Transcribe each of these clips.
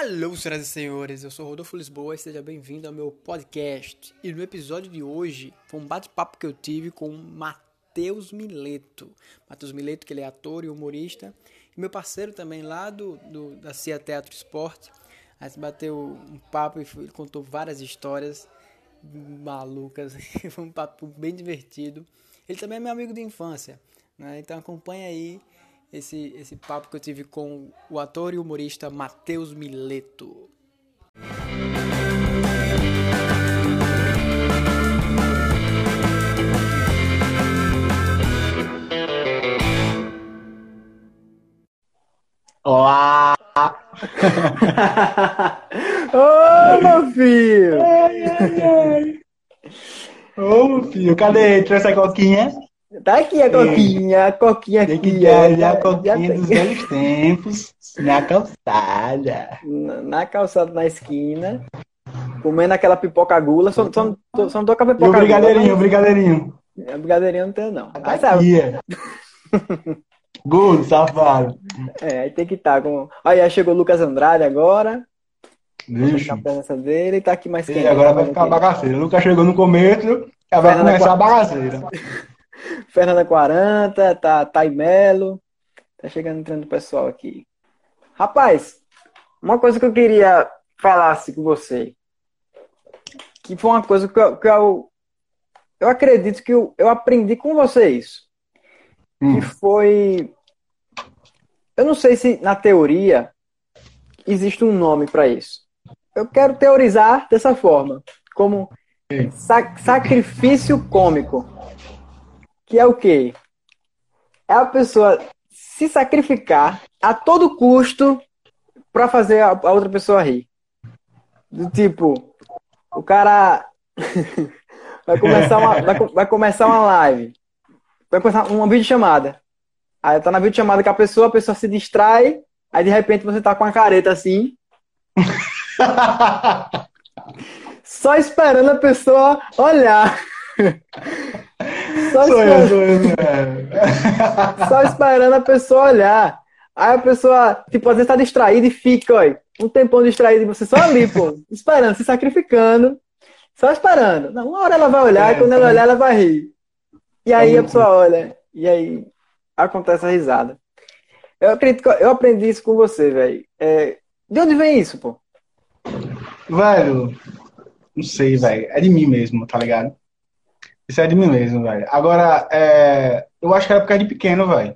Alô, senhoras e senhores, eu sou Rodolfo Lisboa e seja bem-vindo ao meu podcast. E no episódio de hoje foi um bate-papo que eu tive com Matheus Mileto. Matheus Mileto, que ele é ator e humorista, e meu parceiro também lá do, do da CIA Teatro Esporte. A gente bateu um papo e ele contou várias histórias malucas, foi um papo bem divertido. Ele também é meu amigo de infância, né? então acompanha aí esse, esse papo que eu tive com o ator e humorista Matheus Mileto. Olá! Ô, meu filho! Ai, ai, ai. Ô, meu filho, cadê? Trouxe a coquinha? Tá aqui a coquinha, a coquinha Tem aqui, que ó. dar a coquinha dos tem. velhos tempos na calçada. Na na calçada na esquina, comendo aquela pipoca gula. Só, só, só, só não tô com a E o pipoca brigadeirinho, o gula. brigadeirinho. mas- Brigadeirinho não tem, não. Tá Mas, sabe, aqui, é. Gordo, safado. é, aí tem que estar com. Aí, chegou o Lucas Andrade agora. Bicho. A presença dele e tá aqui mais E quente. agora vai ficar bagaceiro. O Lucas chegou no começo, já vai Fernanda começar a bagaceira. Fernanda 40, tá Taimelo. Tá chegando entrando o pessoal aqui. Rapaz, uma coisa que eu queria falar assim, com você. Que foi uma coisa que eu, que eu, eu acredito que eu, eu aprendi com você isso. Que Hum. foi. Eu não sei se na teoria existe um nome para isso. Eu quero teorizar dessa forma, como Ok. sa- sacrifício cômico. Que é o quê? É a pessoa se sacrificar a todo custo para fazer a, outra pessoa rir. Do tipo, o cara vai começar uma, vai, vai começar uma live, vai começar uma videochamada. Aí tá na videochamada com a pessoa, a pessoa se distrai, aí de repente você tá com a careta assim, só esperando a pessoa olhar. Só Sou eu, esperando, sou eu. é. só esperando a pessoa olhar. Aí a pessoa, tipo, às vezes tá distraída e fica, ó, um tempão distraído e você só ali, pô, esperando, se sacrificando, só esperando. Não, uma hora ela vai olhar É, e quando ela olhar, ela vai rir. E aí a pessoa olha, e aí acontece a risada. Eu acredito que eu aprendi isso com você, velho. É, de onde vem isso, pô? Velho, não sei, velho. É de mim mesmo, tá ligado? Isso é de mim mesmo, velho. Agora, é, eu acho que era por causa de pequeno, velho.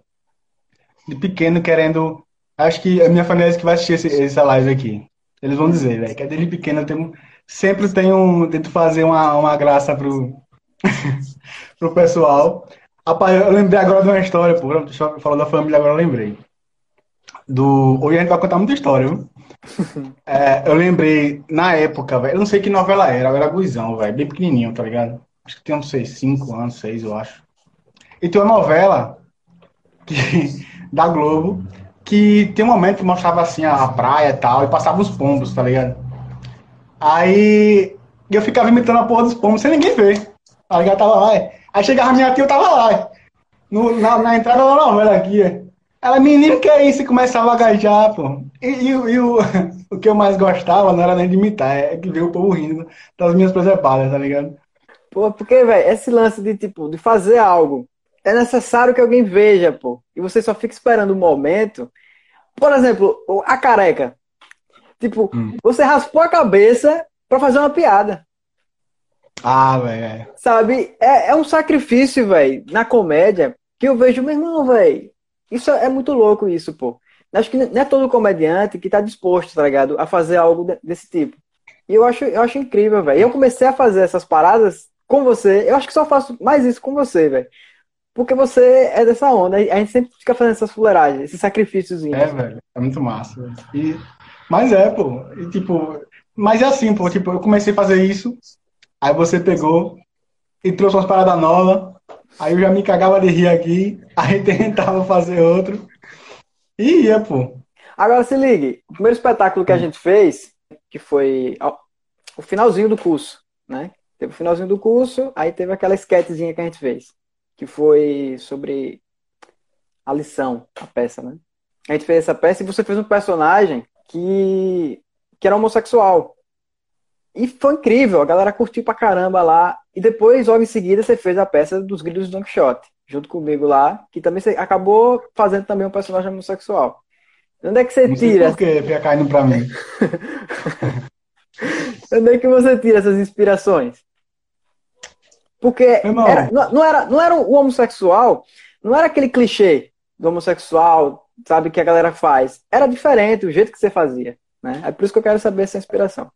De pequeno querendo. Acho que a minha família é que vai assistir esse- essa live aqui. Eles vão dizer, velho, que é desde pequeno eu tenho, sempre tenho, tento fazer uma, uma graça pro, pro pessoal. Rapaz, eu lembrei agora de uma história, pô. Falando da família, agora eu lembrei. Do... Hoje a gente vai contar muita história, viu? É, eu lembrei, na época, velho, eu não sei que novela era, eu era guizão, velho, bem pequenininho, tá ligado? Acho que tinha, não sei, cinco anos, seis, eu acho. E tem uma novela que, da Globo que tem um momento que mostrava assim a praia e tal, e passava os pombos, tá ligado? Aí eu ficava imitando a porra dos pombos sem ninguém ver. Tá ligado? Tava lá. é. Aí chegava minha tia, eu tava lá. é. No- na, na entrada da novela aqui. é. Ela, menino, que é isso? E começava a gajar, pô. E, e o- e o, o que eu mais gostava não era nem de imitar, é que ver o povo rindo das minhas presepadas, tá ligado? Pô, porque, velho, esse lance de, tipo, de fazer algo, é necessário que alguém veja, pô. E você só fica esperando o momento. Por exemplo, a careca. Tipo, Hum. você raspou a cabeça pra fazer uma piada. Ah, velho. é. Sabe? É, é um sacrifício, velho, na comédia, que eu vejo, meu irmão, velho. Isso é muito louco, isso, pô. Acho que não é todo comediante que tá disposto, tá ligado? A fazer algo de- desse tipo. E eu acho, eu acho incrível, velho. Eu comecei a fazer essas paradas com você. Eu acho que só faço mais isso com você, velho. Porque você é dessa onda. A gente sempre fica fazendo essas fuleiragens, esses sacrifícios. É, velho. É muito massa. E, mas é, pô. E, tipo, mas é assim, pô. Tipo, eu comecei a fazer isso. Aí você pegou e trouxe umas paradas novas. Aí eu já me cagava de rir aqui. Aí tentava fazer outro. E ia, pô. Agora se ligue, o primeiro espetáculo que a gente fez, que foi o finalzinho do curso, né? Teve o finalzinho do curso, aí teve aquela sketchzinha que a gente fez, que foi sobre a lição, a peça, né? A gente fez essa peça e você fez um personagem que que era homossexual. E foi incrível, a galera curtiu pra caramba lá. E depois, logo em seguida, você fez a peça dos Grilhos do Don Quixote, junto comigo lá, que também você acabou fazendo também um personagem homossexual. Onde é que você Não tira? por que fica caindo pra mim. Onde é que você tira essas inspirações? Porque era- não, era, não era o homossexual, não era aquele clichê do homossexual, sabe, que a galera faz. Era diferente o jeito que você fazia. Né? É por isso que eu quero saber essa inspiração.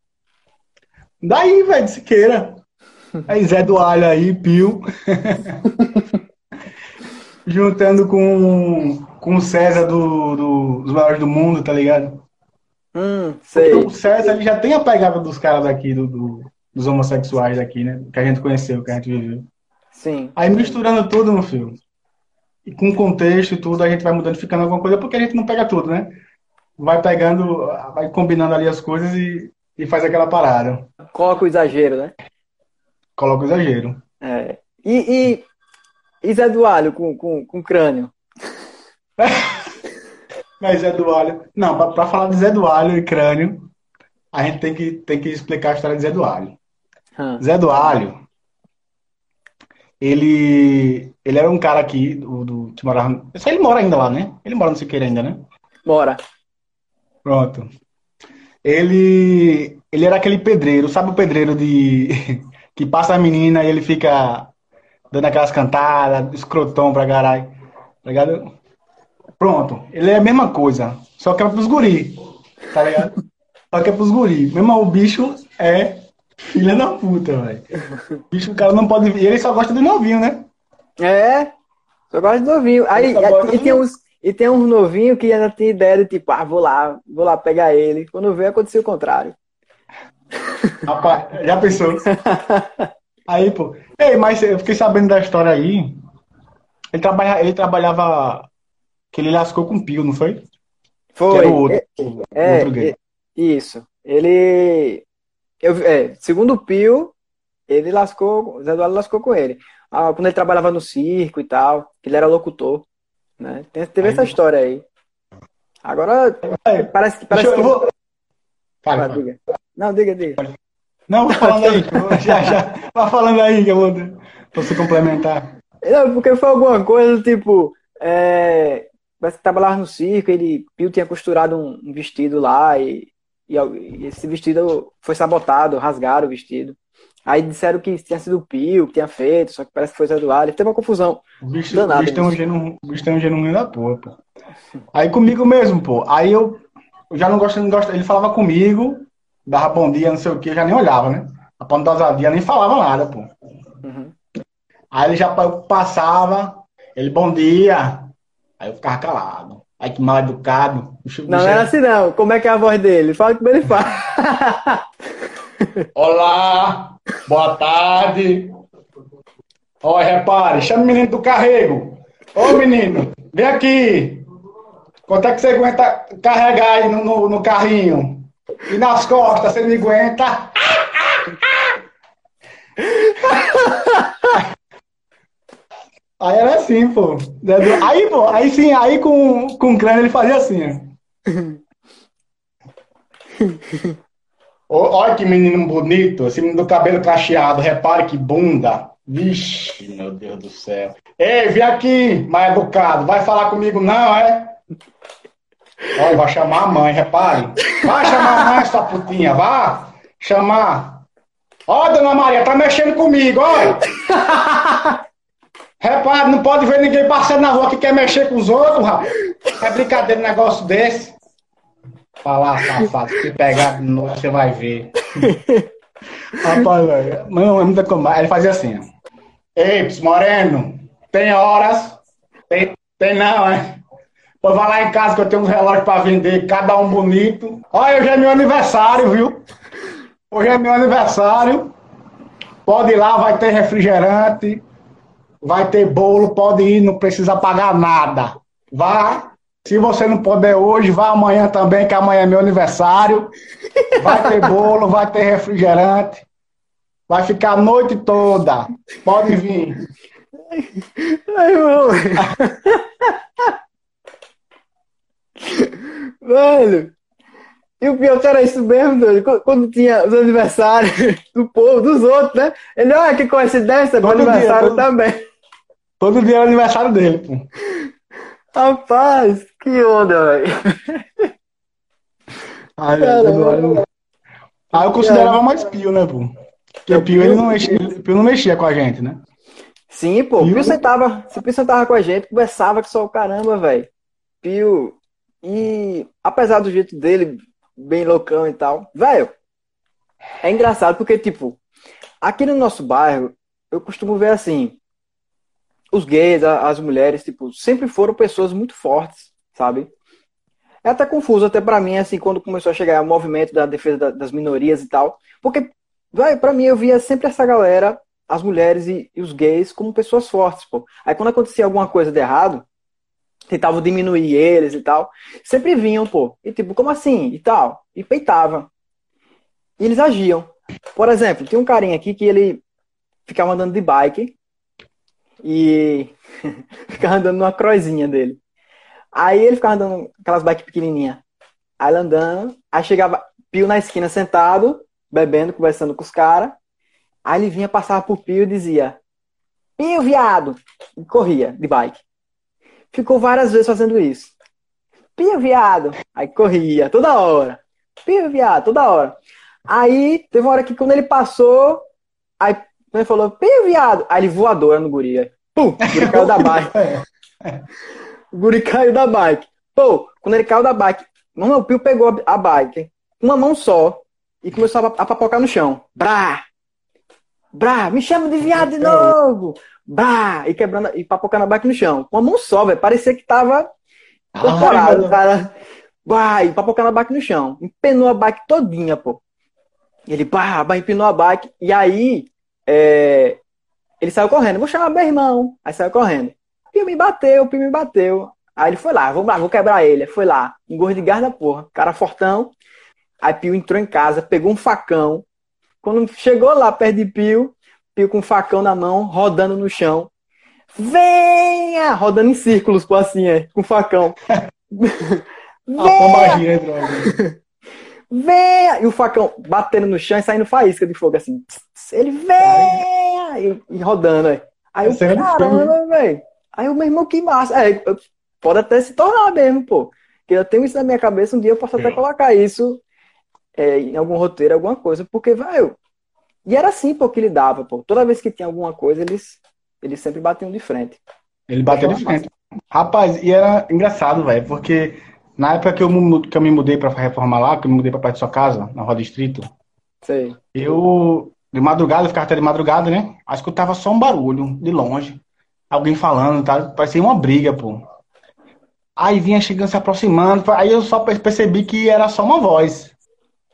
Daí, velho, de Siqueira. Aí Zé do Alho aí, Pio. Juntando com, com o César do, do- dos maiores do mundo, tá ligado? Hum, sei. Porque o César ele já tem a pegada dos caras daqui, do, do- dos homossexuais daqui, né? Que a gente conheceu, que a gente viveu. Sim. Aí misturando tudo, meu filho. E com contexto e tudo, a gente vai mudando, ficando alguma coisa, porque a gente não pega tudo, né? Vai pegando, vai combinando ali as coisas e, e faz aquela parada. Coloca o exagero, né? Coloca o exagero. É. E, e, e Zé do Alho com, com, com crânio? Mas Zé do Alho. Não, pra, pra falar de Zé do Alho e crânio, a gente tem que, tem que explicar a história de Zé do Alho. Hum. Zé do Alho, ele, ele era um cara aqui do, do, que morava. Eu sei, ele mora ainda lá, né? Ele mora no Siqueira ainda, né? Bora. Pronto. Ele, ele era aquele pedreiro, sabe o pedreiro de que passa a menina e ele fica dando aquelas cantadas, escrotão pra caralho. Tá ligado? Pronto. Ele é a mesma coisa, só que é pros guri. Tá ligado? Só que é pros guri. Mesmo o bicho é filha da puta, velho. Bicho, o cara não pode. E ele só gosta do novinho, né? É, só gosto de novinho. Aí, gosto e, do tem uns, e tem uns novinhos que ainda tem ideia de tipo, ah, vou lá, vou lá pegar ele. Quando vê, aconteceu o contrário. Rapaz, já pensou? Aí, pô. Ei, mas eu fiquei sabendo da história aí. Ele, trabalha, ele trabalhava. Que ele lascou com o Pio, não foi? Que Foi. era o outro, É, o é, outro é, isso. Ele. Eu, é, segundo o Pio, ele lascou. O Zé Eduardo lascou com ele. Ah, quando ele trabalhava no circo e tal, que ele era locutor. Né? Tem- Teve Aí- essa história aí. Agora, É, parece, que- parece deixa eu- que. vou- Fala, Ah, fala. diga. Não, diga, diga. Não, vai falando aí. Já, já. Vai falando aí que eu vou. Pra você complementar. Não, porque foi alguma coisa tipo. É, parece que trabalhava no circo, ele, Pio tinha costurado um, um vestido lá e, e, e esse vestido foi sabotado, rasgaram o vestido. Aí disseram que tinha sido o Pio que tinha feito, só que parece que foi o Zé Eduardo. Teve uma confusão. O bicho, Danado o bicho tem um gênio, o bicho um ruim da porra, pô. Aí comigo mesmo, pô. Aí eu, eu já não gosto, não gosto. Ele falava comigo, dava bom dia, não sei o que, eu já nem olhava, né? A pantosadia nem falava nada, pô. Uhum. Aí ele já pa- passava, ele, bom dia. Aí eu ficava calado. Aí que mal educado. O bicho- Não, não era é- assim não. Como é que é a voz dele? Fala como ele fala. Olá, boa tarde. Ó, repare, chama o menino do carrego. Ô menino, vem aqui. Quanto é que você aguenta carregar aí no, no, no carrinho? E nas costas, você me aguenta? Aí era assim, pô. Aí, pô, aí sim, aí com, com o crânio ele fazia assim, ó. Ô, Olha que menino bonito, esse menino do cabelo cacheado, repare que bunda. Vixe, meu Deus do céu. Ei, vem aqui, mais educado. Vai falar comigo, não, é? Olha, vai chamar a mãe, repare. Vai chamar a mãe, sua putinha, vá. Chamar. Ó, dona Maria, tá mexendo comigo, olha. Repare, não pode ver ninguém passando na rua que quer mexer com os outros, rapaz. É brincadeira um negócio desse. Falar, safado, se pegar de novo, você vai ver. Rapaz, velho, não, é muita comédia. Ele fazia assim, ó. Ei, Moreno, tem horas? Tem, tem não, é? Pois vai lá em casa que eu tenho uns relógios pra vender, cada um bonito. Olha, hoje é meu aniversário, viu? Hoje é meu aniversário. Pode ir lá, vai ter refrigerante, vai ter bolo, pode ir, não precisa pagar nada. Vá. Se você não puder hoje, vá amanhã também, que amanhã é meu aniversário. Vai ter bolo, vai ter refrigerante. Vai ficar a noite toda. Pode vir. Ai, irmão. Velho. E o pior que era isso mesmo, doido. Quando tinha os aniversários do povo, dos outros, né? Ele, olha que coincidência, meu aniversário todo, também. Todo dia é aniversário dele, pô. Rapaz, que onda, velho. Ai, velho. Ah, eu considerava mais Pio, né, pô? Porque o Pio, ele não mexia, Pio não mexia com a gente, né? Sim, pô. Pio, Pio sentava, se Pio sentava com a gente, conversava que só o caramba, velho. Pio. E apesar do jeito dele, bem loucão e tal. Velho, é engraçado porque, tipo, aqui no nosso bairro, eu costumo ver assim, os gays, as mulheres, tipo, sempre foram pessoas muito fortes, sabe? É até confuso, até para mim, assim, quando começou a chegar o movimento da defesa das minorias e tal, porque, velho, pra mim eu via sempre essa galera, as mulheres e, e os gays, como pessoas fortes, pô. Aí quando acontecia alguma coisa de errado, tentavam diminuir eles e tal. Sempre vinham, pô. E tipo, como assim? E tal. E peitavam. E eles agiam. Por exemplo, tem um carinha aqui que ele ficava andando de bike e ficava andando numa croizinha dele. Aí ele ficava andando aquelas bikes pequenininhas. Aí ele andando, aí chegava Pio na esquina sentado, bebendo, conversando com os caras. Aí ele vinha, passava por Pio e dizia: Pio, viado! E corria de bike. Ficou várias vezes fazendo isso. Pia, viado. Aí corria, toda hora. Pia, viado, toda hora. Aí teve uma hora que quando ele passou, aí ele falou, pia, viado. Aí ele voadora no guri. Aí, pum, o guri caiu da bike. o guri caiu da bike. Pô, quando ele caiu da bike, mano, o Pio pegou a bike com uma mão só e começou a papocar no chão. Brá! Brá, me chama de viado de novo! Bah! E quebrando e papocando a bike no chão. Com a mão só, velho. Parecia que tava corporado, ah, cara. Bah! E papocando a bike no chão. Empenou a bike todinha, pô. Ele, bah, bah, empinou a bike. E aí, é... ele saiu correndo. Vou chamar meu irmão. Aí saiu correndo. O Pio me bateu, o Pio me bateu. Aí ele foi lá, vamos lá, vou quebrar ele. Foi lá, um gordo de gás da porra. Cara fortão. Aí Pio entrou em casa, pegou um facão. Quando chegou lá perto de Pio, Pio com um facão na mão, rodando no chão. Venha! Rodando em círculos, pô, assim, é, com facão. Venha! droga. Venha! E o facão batendo no chão e saindo faísca de fogo, assim. Ele venha! E, e rodando. Aí eu, é caramba, velho. Aí o meu irmão, que massa. É, pode até se tornar mesmo, pô. Porque eu tenho isso na minha cabeça, um dia eu posso até colocar isso é, em algum roteiro, alguma coisa, porque, velho, e era assim, pô, que ele dava, pô. Toda vez que tinha alguma coisa, eles, eles sempre batiam de frente. Ele bateu de frente. Rapaz, e era engraçado, velho, porque na época que eu, que eu me mudei pra reformar lá, que eu me mudei pra perto da sua casa, na Roda Distrito, Sei. eu, de madrugada, eu ficava até de madrugada, né? Aí escutava só um barulho, de longe. Alguém falando, tá? Parecia uma briga, pô. Aí vinha chegando, se aproximando, aí eu só percebi que era só uma voz,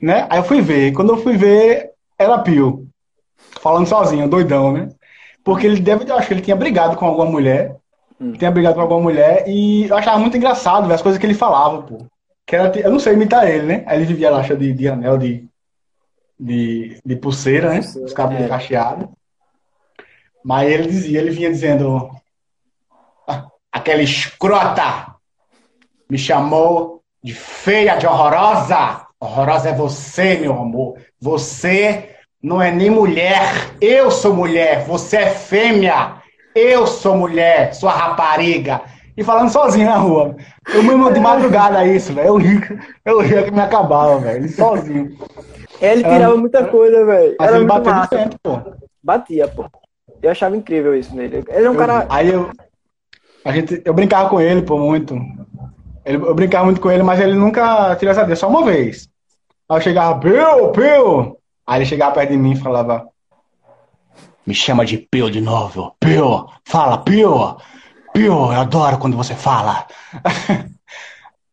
né? Aí eu fui ver. Quando eu fui ver, era Pio. Falando sozinho, doidão, né? Porque ele deve, eu acho que ele tinha brigado com alguma mulher. Hum. Tinha brigado com alguma mulher e eu achava muito engraçado ver as coisas que ele falava, pô. Que era, eu não sei imitar ele, né? Aí ele vivia lá de, de anel de, de, de pulseira, né? Os cabelos é. cacheados. Mas ele dizia, ele vinha dizendo: ah, aquela escrota me chamou de feia, de horrorosa. Horrorosa é você, meu amor. Você não é nem mulher. Eu sou mulher. Você é fêmea. Eu sou mulher. Sua rapariga. E falando sozinho na rua. Eu mesmo de madrugada isso, velho. Eu ria, eu ria que me acabava, velho. Sozinho. Ele tirava muita coisa, velho. Era ele bateu massa. Tempo, pô. Batia, pô. Eu achava incrível isso nele. Ele é um eu, cara. Aí eu. A gente, eu brincava com ele, pô, muito. Ele, eu brincava muito com ele, mas ele nunca tirou essa só uma vez. Aí eu chegava, Bill, Bill! Aí ele chegava perto de mim e falava, me chama de Bill de novo. Bill, fala, Bill! Bill, eu adoro quando você fala.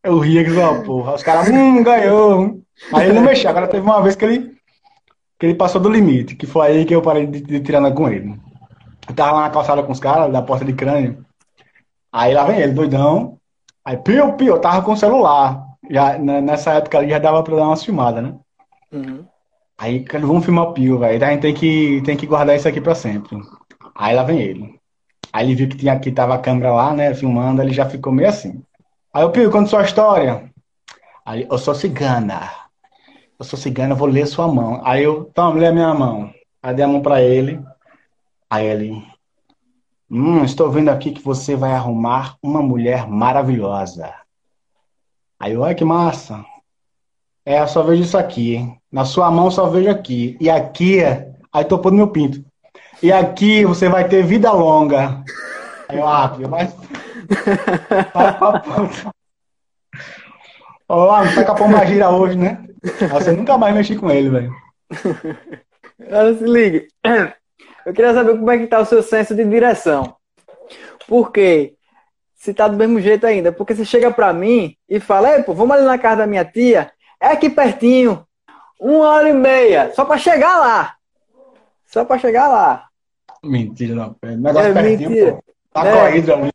eu ria que só, porra. Os caras, hum, ganhou. Aí ele não mexia. Agora teve uma vez que ele, que ele passou do limite, que foi aí que eu parei de, de tirar com ele. Eu tava lá na calçada com os caras, da porta de crânio. Aí lá vem ele, doidão. Aí, Pio, Pio, eu tava com o celular. Já, nessa época ali já dava pra dar uma filmada, né? Uhum. Aí, vamos filmar o Pio, velho. A gente tem que, tem que guardar isso aqui pra sempre. Aí lá vem ele. Aí ele viu que, tinha, que tava a câmera lá, né, filmando, ele já ficou meio assim. Aí o Pio, conta sua história. Aí, eu sou cigana. eu sou cigano, eu vou ler sua mão. Aí eu, toma, lê a minha mão. Aí dei a mão pra ele. Aí ele, hum, estou vendo aqui que você vai arrumar uma mulher maravilhosa. Aí eu, olha que massa. É, eu só vejo isso aqui. hein? Na sua mão só vejo aqui. E aqui, aí topou no meu pinto. E aqui você vai ter vida longa. Aí eu, ah, mas. Vai pra tá com a pomba gira hoje, né? Você nunca mais mexi com ele, velho. Agora se ligue. Eu queria saber como é que tá o seu senso de direção. Por quê? Se tá do mesmo jeito ainda. Porque você chega pra mim e fala, Ei, pô, vamos ali na casa da minha tia. É aqui pertinho. Uma hora e meia. Só pra chegar lá. Só pra chegar lá. Mentira, não. pera. Negócio É pertinho, mentira. pô. Tá É. hidra ali.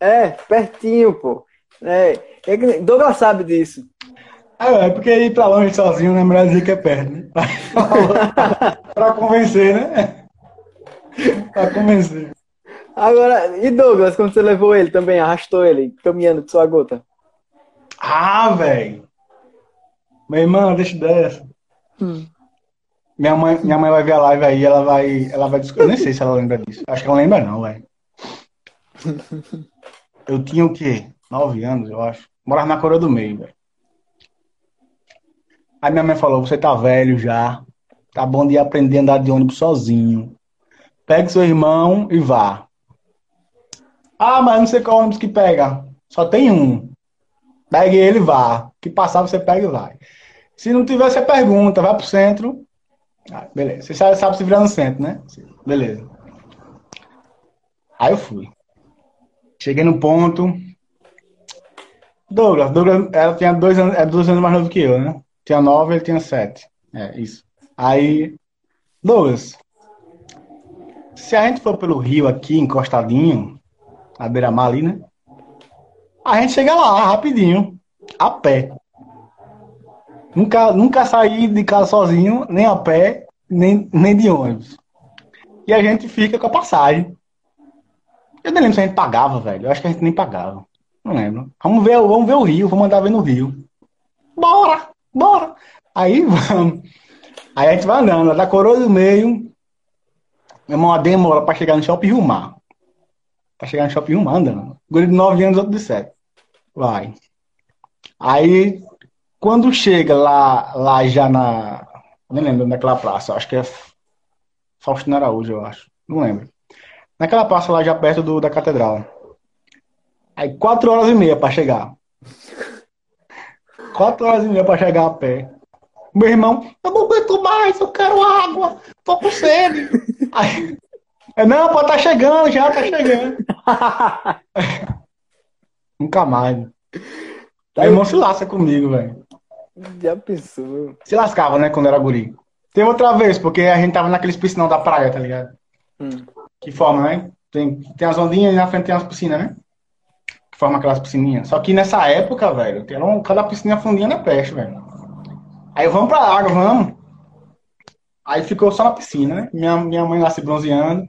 É, pertinho, pô. É, é Douglas sabe disso. É, é porque ir pra longe sozinho não é melhor dizer que é perto, né? pra convencer, né? pra convencer. Agora, e Douglas, quando você levou ele também, arrastou ele, caminhando com sua gota? Ah, velho. Meu irmão, deixa dessa. Hum. Minha mãe, minha mãe vai ver a live aí, ela vai, ela vai. Eu nem sei se ela lembra disso. Acho que ela lembra não, velho. Eu tinha o quê? Nove anos, eu acho. Morava na Coreia do Meio, velho. Aí minha mãe falou: Você tá velho já. Tá bom de aprender a andar de ônibus sozinho. Pegue seu irmão e vá. Ah, mas não sei qual ônibus que pega. Só tem um. Pegue ele e vá. Que passar você pega e vai. Se não tiver, você pergunta, vai pro centro. Ah, beleza. Você sabe, se virar no centro, né? Beleza. Aí eu fui. Cheguei no ponto. Douglas, Douglas, ela tinha dois anos, é dois anos mais novo que eu, né? Tinha nove, ele tinha sete. É, isso. Aí, Douglas, se a gente for pelo rio aqui, encostadinho, na beira-mar ali, né? A gente chega lá, rapidinho, a pé. Nunca, nunca saí de casa sozinho, nem a pé, nem, nem de ônibus. E a gente fica com a passagem. Eu nem lembro se a gente pagava, velho. Eu acho que a gente nem pagava. Não lembro. Vamos ver, vamos ver o rio, vamos andar vendo o rio. Bora, bora. Aí vamos. Aí a gente vai andando, da coroa do meio. Meu irmão, a demora pra chegar no shopping Rio Mar. Pra chegar no shopping Rio Mar andando. Guri de 9 anos, outro de 7. Vai. Aí, quando chega lá, lá já na. Nem lembro naquela praça, acho que é Faustino Araújo, eu acho. Não lembro. Naquela praça lá já perto do, da catedral. Aí, 4 horas e meia pra chegar. 4 horas e meia pra chegar a pé. Meu irmão, eu não aguento mais, eu quero água, tô com sede. Aí, eu, não, pô, tá chegando, já tá chegando. Nunca mais. Tá Meu irmão se lasca comigo, velho. Já pensou? Se lascava, né, quando era guri. Teve outra vez, porque a gente tava naqueles piscinão da praia, tá ligado? Hum. Que forma, né? Tem, tem as ondinhas e na frente tem as piscinas, né? Que forma aquelas piscininhas. Só que nessa época, velho, tem um, cada piscininha fundinha na peste, velho. Aí vamos pra água, vamos. Aí ficou só na piscina, né? Minha, minha mãe lá se bronzeando.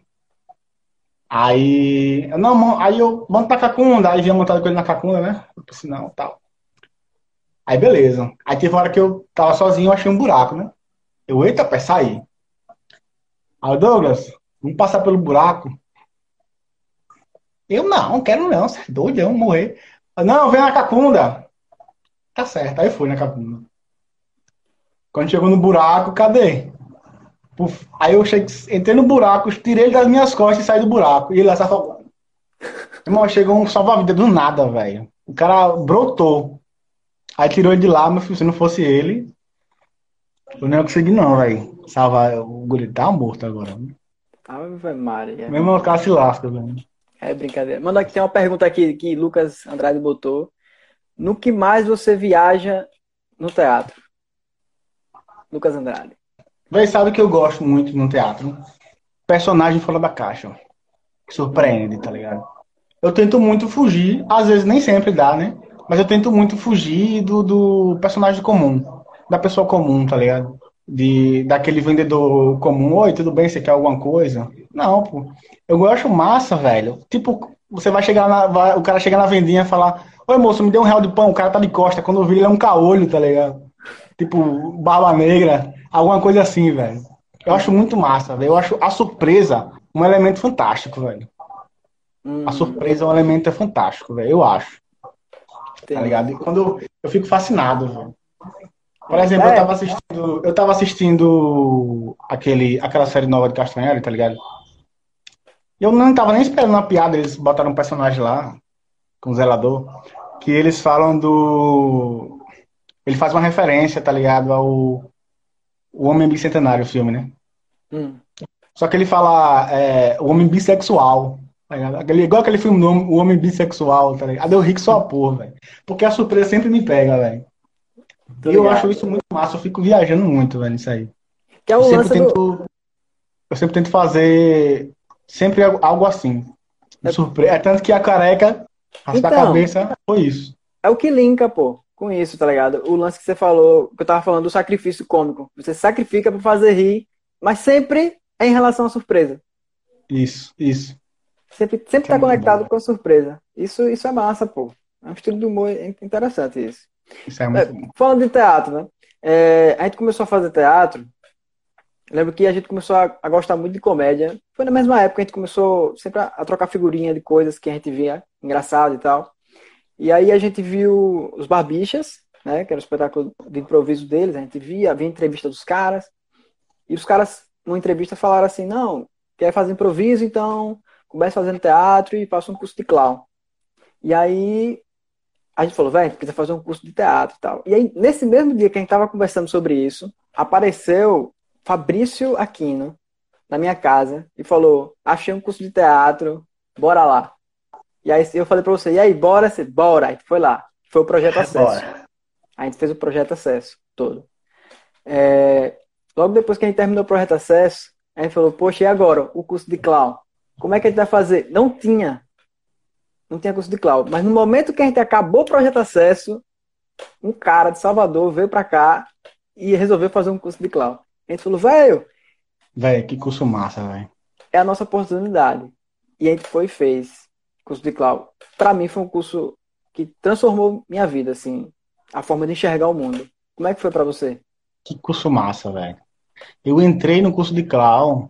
Aí. eu, Não, aí eu monto na cacunda. Aí vinha montado com ele na cacunda, né? Piscinão e tal. Aí beleza. Aí teve uma hora que eu tava sozinho, eu achei um buraco, né? Eu, eita, pé, saí. Aí, Douglas, vamos passar pelo buraco. Eu não, quero não, você é doido, eu vou morrer. Não, vem na cacunda. Tá certo, aí foi na cacunda. Quando chegou no buraco, cadê? Puf. Aí eu cheguei, entrei no buraco, tirei ele das minhas costas e saí do buraco. E ele lá se afogando. Irmão, chegou um salva-vida do nada, velho. O cara brotou. Aí tirou ele de lá, mas se não fosse ele, eu não ia conseguir não, velho. Salvar o guri tá morto agora. Ave Maria. Mesmo o cara se lasca, velho. É brincadeira. Manda aqui, tem uma pergunta aqui que Lucas Andrade botou. No que mais você viaja no teatro? Lucas Andrade. Véi, sabe que eu gosto muito no teatro? Personagem fora da caixa. Que surpreende, tá ligado? Eu tento muito fugir, às vezes nem sempre dá, né? Mas eu tento muito fugir do, do personagem comum, da pessoa comum, tá ligado? De, daquele vendedor comum, oi, tudo bem, você quer alguma coisa? Não, pô. Eu gosto massa, velho. Tipo, você vai chegar na. vai- o cara chega na vendinha e falar, oi moço, me dê um real de pão, o cara tá de costa. Quando eu vi ele é um caolho, tá ligado? tipo Barba Negra, alguma coisa assim, velho. Eu acho muito massa, velho. Eu acho a surpresa um elemento fantástico, velho. Hum, A surpresa é um elemento fantástico, velho. Eu acho. Tá ligado? E quando eu, eu fico fascinado, velho. Por exemplo, É. eu tava assistindo, eu tava assistindo aquele, aquela série nova de Castanheira, tá ligado? E eu não tava nem esperando uma piada, eles botaram um personagem lá, com o zelador, que eles falam do. Ele faz uma referência, tá ligado? Ao o Homem Bicentenário, o filme, né? Hum. Só que ele fala é, o homem bissexual. Tá? Aquele- igual aquele filme do Homem- O Homem Bissexual, tá ligado? Eu ri que só a porra, velho. Porque a surpresa sempre me pega, velho. E eu acho isso muito massa, eu fico viajando muito, velho, nisso aí. Que é Eu o sempre lance do. tento, eu sempre tento fazer sempre algo assim. É- Surpre... É tanto que a careca, raspar a Então. cabeça, foi isso. É o que linka, pô, com isso, tá ligado? O lance que você falou, que eu tava falando do sacrifício cômico. Você sacrifica pra fazer rir, mas sempre é em relação à surpresa. Isso, isso. Sempre, sempre Que tá é muito conectado bom. com a surpresa. Isso, isso é massa, pô. É um estilo de humor interessante isso. Isso é muito bom. Falando de teatro, né? É, a gente começou a fazer teatro. Eu lembro que a gente começou a, a gostar muito de comédia. Foi na mesma época que a gente começou sempre a, a trocar figurinha de coisas que a gente via engraçado e tal. E aí a gente viu os Barbichas, né? Que era o espetáculo de improviso deles. A gente via, via entrevista dos caras. E os caras, numa entrevista, falaram assim: não, quer fazer improviso, então comece fazendo teatro e faça um curso de clown. E aí a gente falou, velho, precisa fazer um curso de teatro e tal. E aí, nesse mesmo dia que a gente tava conversando sobre isso, apareceu Fabrício Aquino na minha casa e falou: achei um curso de teatro, bora lá. E aí eu falei pra você, e aí, bora? Você, bora. Aí foi lá. Foi o projeto Acesso. Bora. A gente fez o projeto Acesso todo. É, Logo depois que a gente terminou o projeto Acesso, a gente falou, poxa, e agora? O curso de clown? Como é que a gente vai fazer? Não tinha. Não tinha curso de clown. Mas no momento que a gente acabou o projeto Acesso, um cara de Salvador veio pra cá e resolveu fazer um curso de clown. A gente falou, velho, Velho, que curso massa, velho. é a nossa oportunidade. E a gente foi e fez curso de clown. Pra mim foi um curso que transformou minha vida, assim, a forma de enxergar o mundo. Como é que foi pra você? Que curso massa, velho. Eu entrei no curso de clown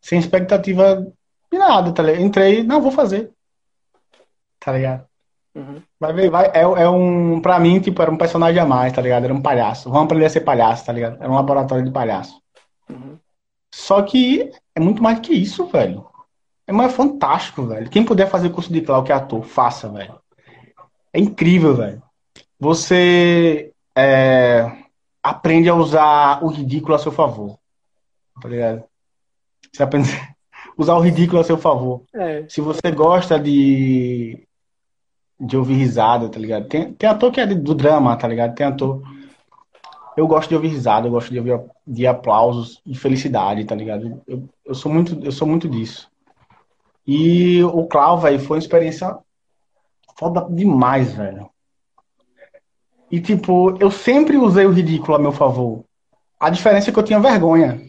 sem expectativa de nada, tá ligado? Entrei, não, vou fazer. Tá ligado? Uhum. Vai ver, vai. É, é um. Pra mim, tipo, era um personagem a mais, tá ligado? Era um palhaço. Vamos aprender a ser palhaço, tá ligado? Era um laboratório de palhaço. Uhum. Só que é muito mais que isso, velho. É mais fantástico, velho. Quem puder fazer curso de clown que é ator, faça, velho. É incrível, velho. Você é, aprende a usar o ridículo a seu favor. Tá ligado? Você aprende a usar o ridículo a seu favor. É. Se você gosta de, de ouvir risada, tá ligado? Tem, tem ator que é de- do drama, tá ligado? Tem ator. Eu gosto de ouvir risada, eu gosto de ouvir de aplausos e felicidade, tá ligado? Eu, eu sou muito, eu sou muito disso. E o Clau, velho, foi uma experiência foda demais, velho. E tipo, eu sempre usei o ridículo a meu favor. A diferença é que eu tinha vergonha,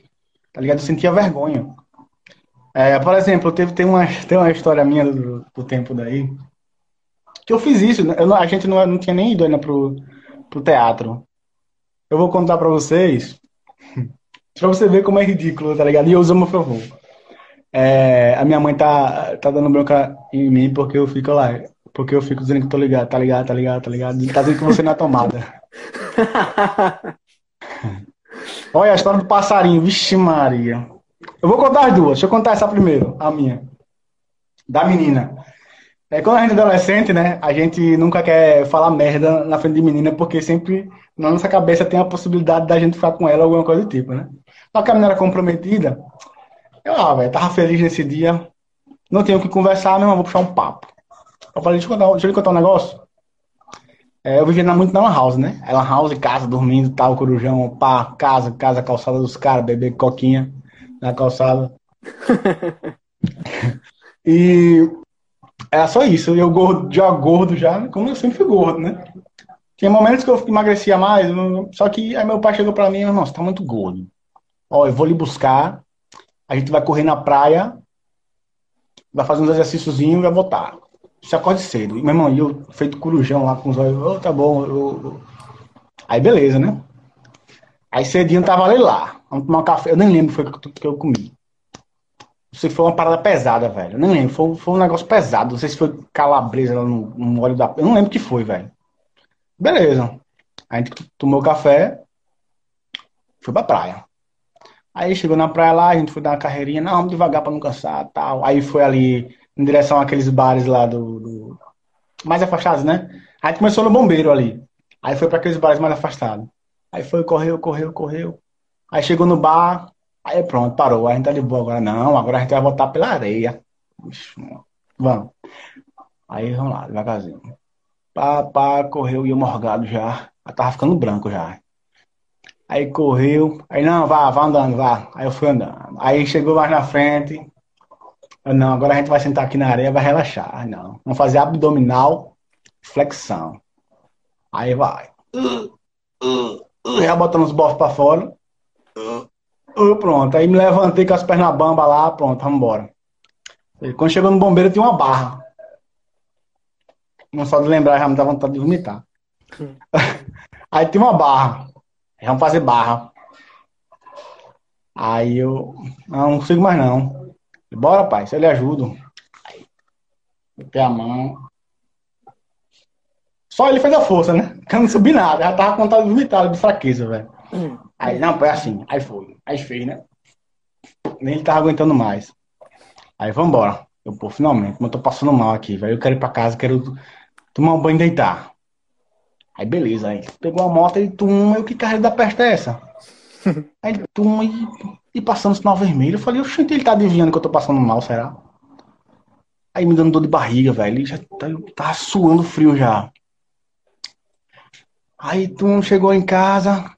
tá ligado? Eu sentia vergonha. É, por exemplo, teve, tem, uma, tem uma história minha do, do tempo daí, que eu fiz isso, né? eu a gente não, não tinha nem ido ainda pro, pro teatro. Eu vou contar pra vocês, pra você ver como é ridículo, tá ligado? E eu uso a meu favor. É, a minha mãe tá, tá dando bronca em mim porque eu fico lá, porque eu fico dizendo que tô ligado, tá ligado, tá ligado, tá ligado, tá dizendo que você não é tomada. Olha a história do passarinho, vixe Maria. Eu vou contar as duas. Deixa eu contar essa primeiro, a minha. Da menina. É, quando a gente é adolescente, né? A gente nunca quer falar merda na frente de menina, porque sempre na nossa cabeça tem a possibilidade da gente ficar com ela, alguma coisa do tipo, né? Só que a menina era comprometida. Eu, ah, velho, tava feliz nesse dia. Não tenho o que conversar, meu irmão, vou puxar um papo. Eu falei, deixa eu, contar, deixa eu lhe contar um negócio. É, eu vivia na- muito na House, né? É Lan House, casa, dormindo, tal, corujão, pá, casa, casa, calçada dos caras, beber coquinha na calçada. E era só isso. Eu gordo, já gordo, já, como eu sempre fui gordo, né? Tinha momentos que eu emagrecia mais, só que aí meu pai chegou pra mim, irmão, você tá muito gordo. Ó, eu vou lhe buscar, a gente vai correr na praia, vai fazer uns exercíciozinhos e vai voltar. Você acorde cedo. E, meu irmão, eu feito corujão lá com os olhos, ô, tá bom, eu, Aí beleza, né? Aí cedinho tava ali lá. Vamos tomar um café. Eu nem lembro foi o que eu comi. Não sei se foi uma parada pesada, velho. Eu nem lembro. Foi, foi um negócio pesado. Não sei se foi calabresa no, no óleo da. Eu não lembro o que foi, velho. Beleza. A gente tomou café. Foi pra praia. Aí chegou na praia lá, a gente foi dar uma carreirinha. Não, vamos devagar pra não cansar tal. Aí foi ali em direção àqueles bares lá do, do... mais afastados, né? Aí começou no bombeiro ali. Aí foi para aqueles bares mais afastados. Aí foi, correu, correu, correu. Aí chegou no bar, aí pronto, parou. A gente tá de boa agora. Não, agora a gente vai voltar pela areia. vamos. Aí vamos lá, devagarzinho. Pá, pá, correu e eu morgado já. Eu tava ficando branco já. Aí correu. Aí não, vá, vá andando, vá. Aí eu fui andando. Aí chegou mais na frente. Eu, não, agora a gente vai sentar aqui na areia, vai relaxar. Não, vamos fazer abdominal, flexão. Aí vai. Uh, uh, uh, já botando os bofos pra fora. pronto. Aí me levantei com as pernas bamba lá, pronto, vamos embora. Quando chegou no bombeiro tinha uma barra. Não só de lembrar, já me dá vontade de vomitar. Aí tinha uma barra. Vamos fazer barra. Aí eu. Não, não consigo mais não. Bora, pai, se eu lhe ajudo. Aí, botei a mão. Só ele fez a força, né? Porque eu não subi nada, já tava contado vomitado de fraqueza, velho. Hum. Aí, não, foi assim. Aí foi. Aí fez, né? Nem ele tava aguentando mais. Aí, vambora. Eu, pô, finalmente, como eu tô passando mal aqui, velho. Eu quero ir pra casa, quero tomar um banho e deitar. Aí, beleza. Aí pegou a moto e tum, eu que carreira da peste é essa? aí, tum, e, e passando o sinal vermelho. Eu falei, oxente, ele tá adivinhando que eu tô passando mal, será? Aí me dando dor de barriga, velho. Ele já tá, tava suando frio já. Aí tu chegou em casa,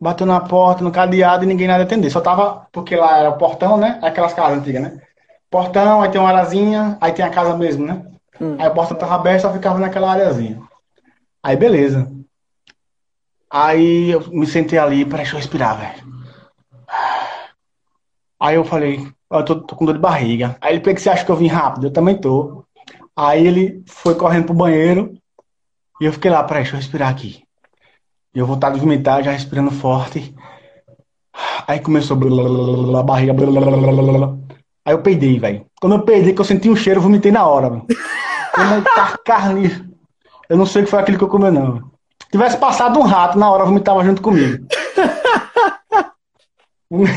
bateu na porta, no cadeado e ninguém nada atender. Só tava, porque lá era o portão, né? Aquelas casas antigas, né? Portão, aí tem uma arazinha, aí tem a casa mesmo, né? Hum. Aí a porta tava aberta, só ficava naquela areazinha. Aí beleza. Aí eu me sentei ali, para deixa eu respirar, velho. Aí eu falei, eu tô, tô, com dor de barriga. Aí ele, por que você acha que eu vim rápido? Eu também tô. Aí ele foi correndo pro banheiro, e eu fiquei lá, peraí, deixa eu respirar aqui. E eu voltava a vomitar, já respirando forte. Aí começou a barriga. Aí eu peidei, velho. Quando eu peidei, que eu senti um cheiro, eu vomitei na hora, velho. carne. Eu não sei o que foi aquilo que eu comi, não. Se tivesse passado um rato na hora, eu vomitava junto comigo.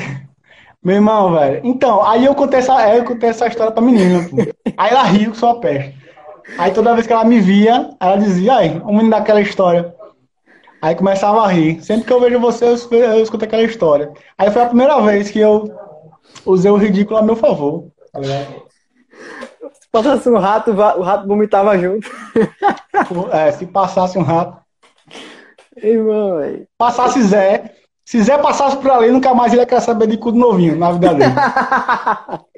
Meu irmão, velho. Então, aí eu contei essa, eu contei essa história pra menina, pô. Aí ela riu que sou a peste. Aí toda vez que ela me via, ela dizia, ai, o menino daquela história. Aí começava a rir. Sempre que eu vejo você, eu, eu escuto aquela história. Aí foi a primeira vez que eu usei o ridículo a meu favor. Tá passasse um rato, o rato vomitava junto. É, se passasse um rato. Irmão, véio. Passasse Zé. Se Zé passasse por ali, nunca mais ele ia querer saber de cudo novinho na vida dele.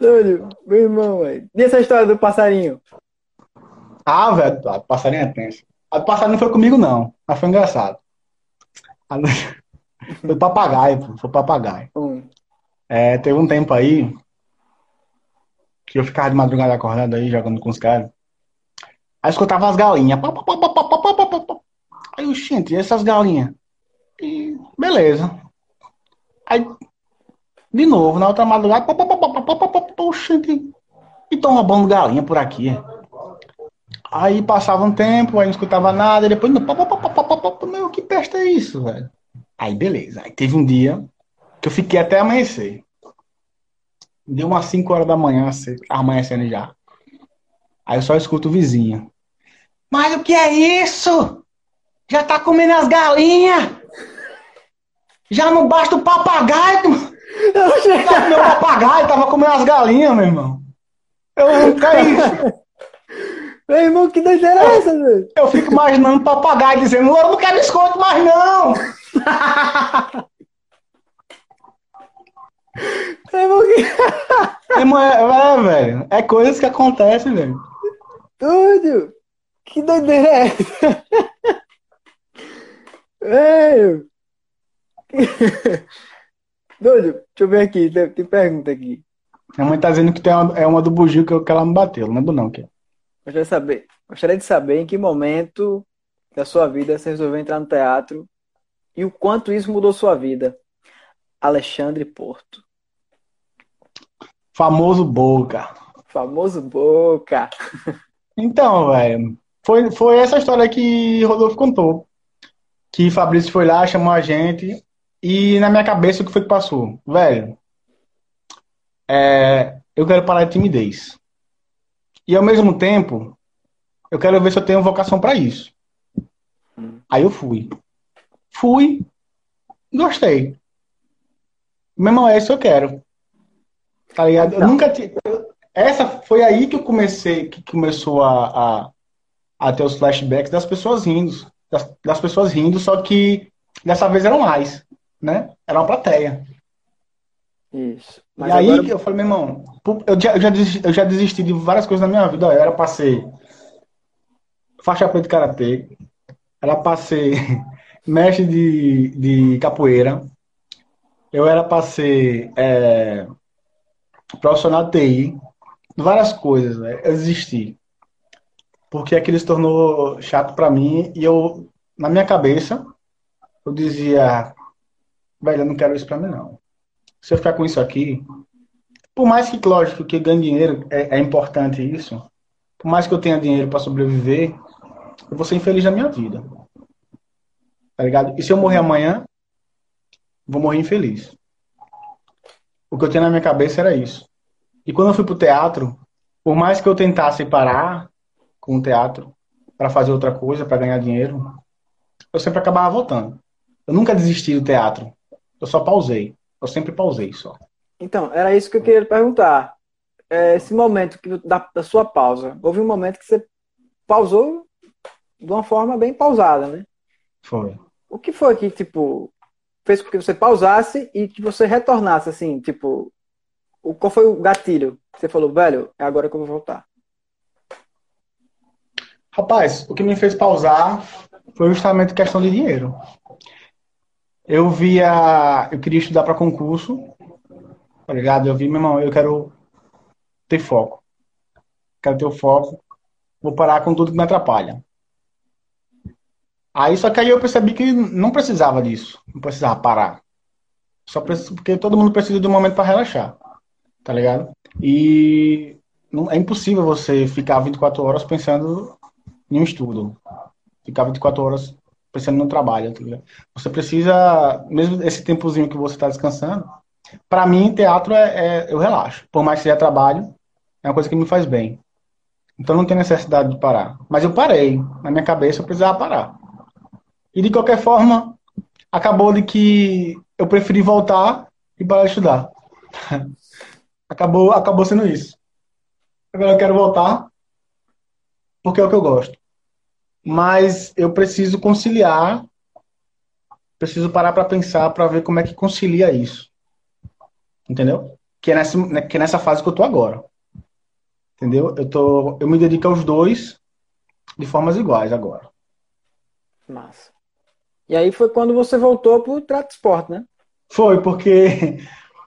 Doido, meu irmão, velho. E essa história do passarinho? Ah, velho, o passarinho é tenso. A passarinho não foi comigo, não. Mas foi engraçado. A... Foi papagaio, Foi papagaio. Hum. É, teve um tempo aí que eu ficava de madrugada acordado aí, jogando com os caras. Aí escutava as galinhas. Aí eu, gente, e essas galinhas? E beleza. Aí, de novo, na outra madrugada, oxente, e estão roubando galinha por aqui. Aí passava um tempo, aí não escutava nada, e depois, meu, que peste é isso, velho? Aí beleza, aí teve um dia que eu fiquei até amanhecer. Deu umas 5 horas da manhã, amanhecendo já. Aí eu só escuto o vizinho. Mas o que é isso? Já tá comendo as galinhas? Já não basta o papagaio. Eu meu papagaio, tava comendo as galinhas, meu irmão. Eu não é isso. Meu irmão, que doideira é essa, velho? Eu fico imaginando o papagaio dizendo, eu não quero biscoito mais, não. meu irmão, que... irmão, é, é, velho, é coisas que acontecem, velho. Tudo. Que doideira é essa? Velho. Doido, deixa eu ver aqui, tem, tem pergunta aqui. Minha mãe tá dizendo que tem uma, é uma do bugio que, que ela me bateu, não lembro não. Que... Gostaria de saber, gostaria de saber em que momento da sua vida você resolveu entrar no teatro e o quanto isso mudou sua vida. Alexandre Porto. Famoso Boca. Famoso Boca. Então, velho, foi, foi essa história que Rodolfo contou. Que Fabrício foi lá, chamou a gente, e na minha cabeça o que foi que passou? Velho, é, eu quero parar de timidez. E ao mesmo tempo, eu quero ver se eu tenho vocação para isso. Aí eu fui. Fui, gostei. Meu irmão, é isso que eu quero. Tá ligado? Eu Então. nunca tive. Essa foi aí que eu comecei, que começou a, a, a ter os flashbacks das pessoas rindo. Das, das pessoas rindo, só que dessa vez eram mais, né? Era uma plateia. Isso. E Mas aí agora, que eu falei, meu irmão, eu já, eu já desisti, eu já desisti de várias coisas na minha vida. Eu era pra ser faixa preta de karatê, era pra ser mestre de, de capoeira, eu era pra ser é, profissional de TI, várias coisas, velho. Eu desisti. Porque aquilo se tornou chato pra mim e eu, na minha cabeça, eu dizia, velho, eu não quero isso pra mim, não. Se eu ficar com isso aqui, por mais que, lógico, que ganhe dinheiro é, é importante isso, por mais que eu tenha dinheiro para sobreviver, eu vou ser infeliz na minha vida. Tá ligado? E se eu morrer amanhã, vou morrer infeliz. O que eu tinha na minha cabeça era isso. E quando eu fui pro teatro, por mais que eu tentasse parar com o teatro para fazer outra coisa, para ganhar dinheiro, eu sempre acabava voltando. Eu nunca desisti do teatro. Eu só pausei. Eu sempre pausei só. Então, era isso que eu queria lhe perguntar. É, esse momento que, da, da sua pausa, houve um momento que você pausou de uma forma bem pausada, né? Foi. O que foi que, tipo, fez com que você pausasse e que você retornasse, assim, tipo, o, qual foi o gatilho? Você falou, velho, é agora que eu vou voltar. Rapaz, o que me fez pausar foi justamente questão de dinheiro. Eu via, eu queria estudar para concurso, tá ligado? Eu vi, meu irmão, eu quero ter foco. Quero ter o foco. Vou parar com tudo que me atrapalha. Aí só que aí eu percebi que não precisava disso, não precisava parar. Só porque todo mundo precisa de um momento para relaxar, tá ligado? E não, é impossível você ficar 24 horas pensando em um estudo. Ficar 24 horas pensando no trabalho. tá? Você precisa, mesmo esse tempozinho que você está descansando, para mim, teatro é, é- eu relaxo. Por mais que seja trabalho, é uma coisa que me faz bem. Então não tem necessidade de parar. Mas eu parei. Na minha cabeça eu precisava parar. E de qualquer forma, acabou de que eu preferi voltar e parar de estudar. acabou, acabou sendo isso. Agora eu quero voltar porque é o que eu gosto. Mas eu preciso conciliar, preciso parar para pensar para ver como é que concilia isso. Entendeu? Que é nessa, que é nessa fase que eu tô agora. Entendeu? Eu tô, eu me dedico aos dois de formas iguais agora. Massa. E aí foi quando você voltou pro Trato Esporte, né? Foi porque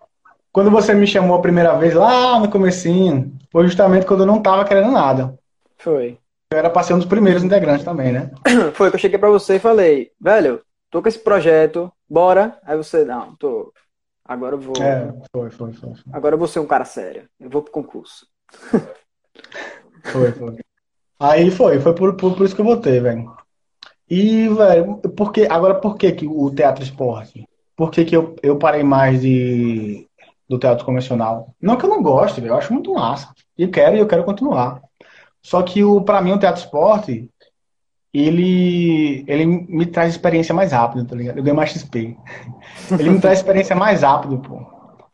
quando você me chamou a primeira vez lá no comecinho, foi justamente quando eu não tava querendo nada. Foi. Eu era pra ser um dos primeiros integrantes também, né? Foi que eu cheguei pra você e falei, velho, tô com esse projeto, bora. Aí você, não, tô. Agora eu vou. É, foi, foi, foi. foi. Agora eu vou ser um cara sério. Eu vou pro concurso. Foi, foi. Aí foi, foi por, por, por isso que eu voltei, velho. E, velho, porque, agora por que, que o teatro esporte? Por que, que eu, eu parei mais de, do teatro convencional? Não que eu não goste, velho, eu acho muito massa. E quero, e eu quero continuar. Só que o, pra mim o teatro esporte, ele, ele me traz experiência mais rápido, tá ligado? Eu ganho mais XP. Ele me traz experiência mais rápido, pô.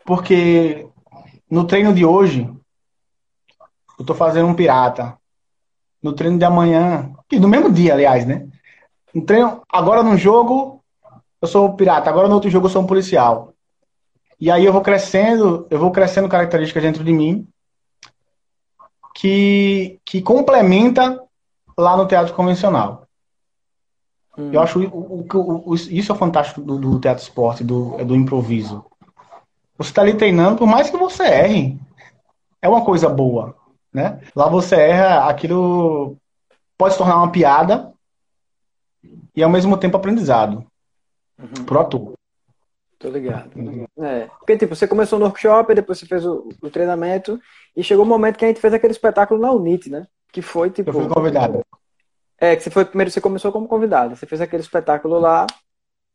Porque no treino de hoje, eu tô fazendo um pirata. No treino de amanhã, e no mesmo dia, aliás, né? No treino, agora no jogo, eu sou um pirata, agora no outro jogo eu sou um policial. E aí eu vou crescendo, eu vou crescendo características dentro de mim que, que complementa lá no teatro convencional. Hum. Eu acho o, o, o- isso é fantástico do, do teatro esporte, do, do improviso. Você está ali treinando, por mais que você erre, é uma coisa boa. né? Lá você erra, aquilo pode se tornar uma piada e ao mesmo tempo aprendizado Uhum. pro ator. Tô ligado. É. Porque, tipo, você começou no workshop, depois você fez o, o treinamento, e chegou o momento que a gente fez aquele espetáculo na Unite, né? Que foi, tipo. Eu fui convidado. É, que você foi primeiro, você começou como convidado. Você fez aquele espetáculo lá,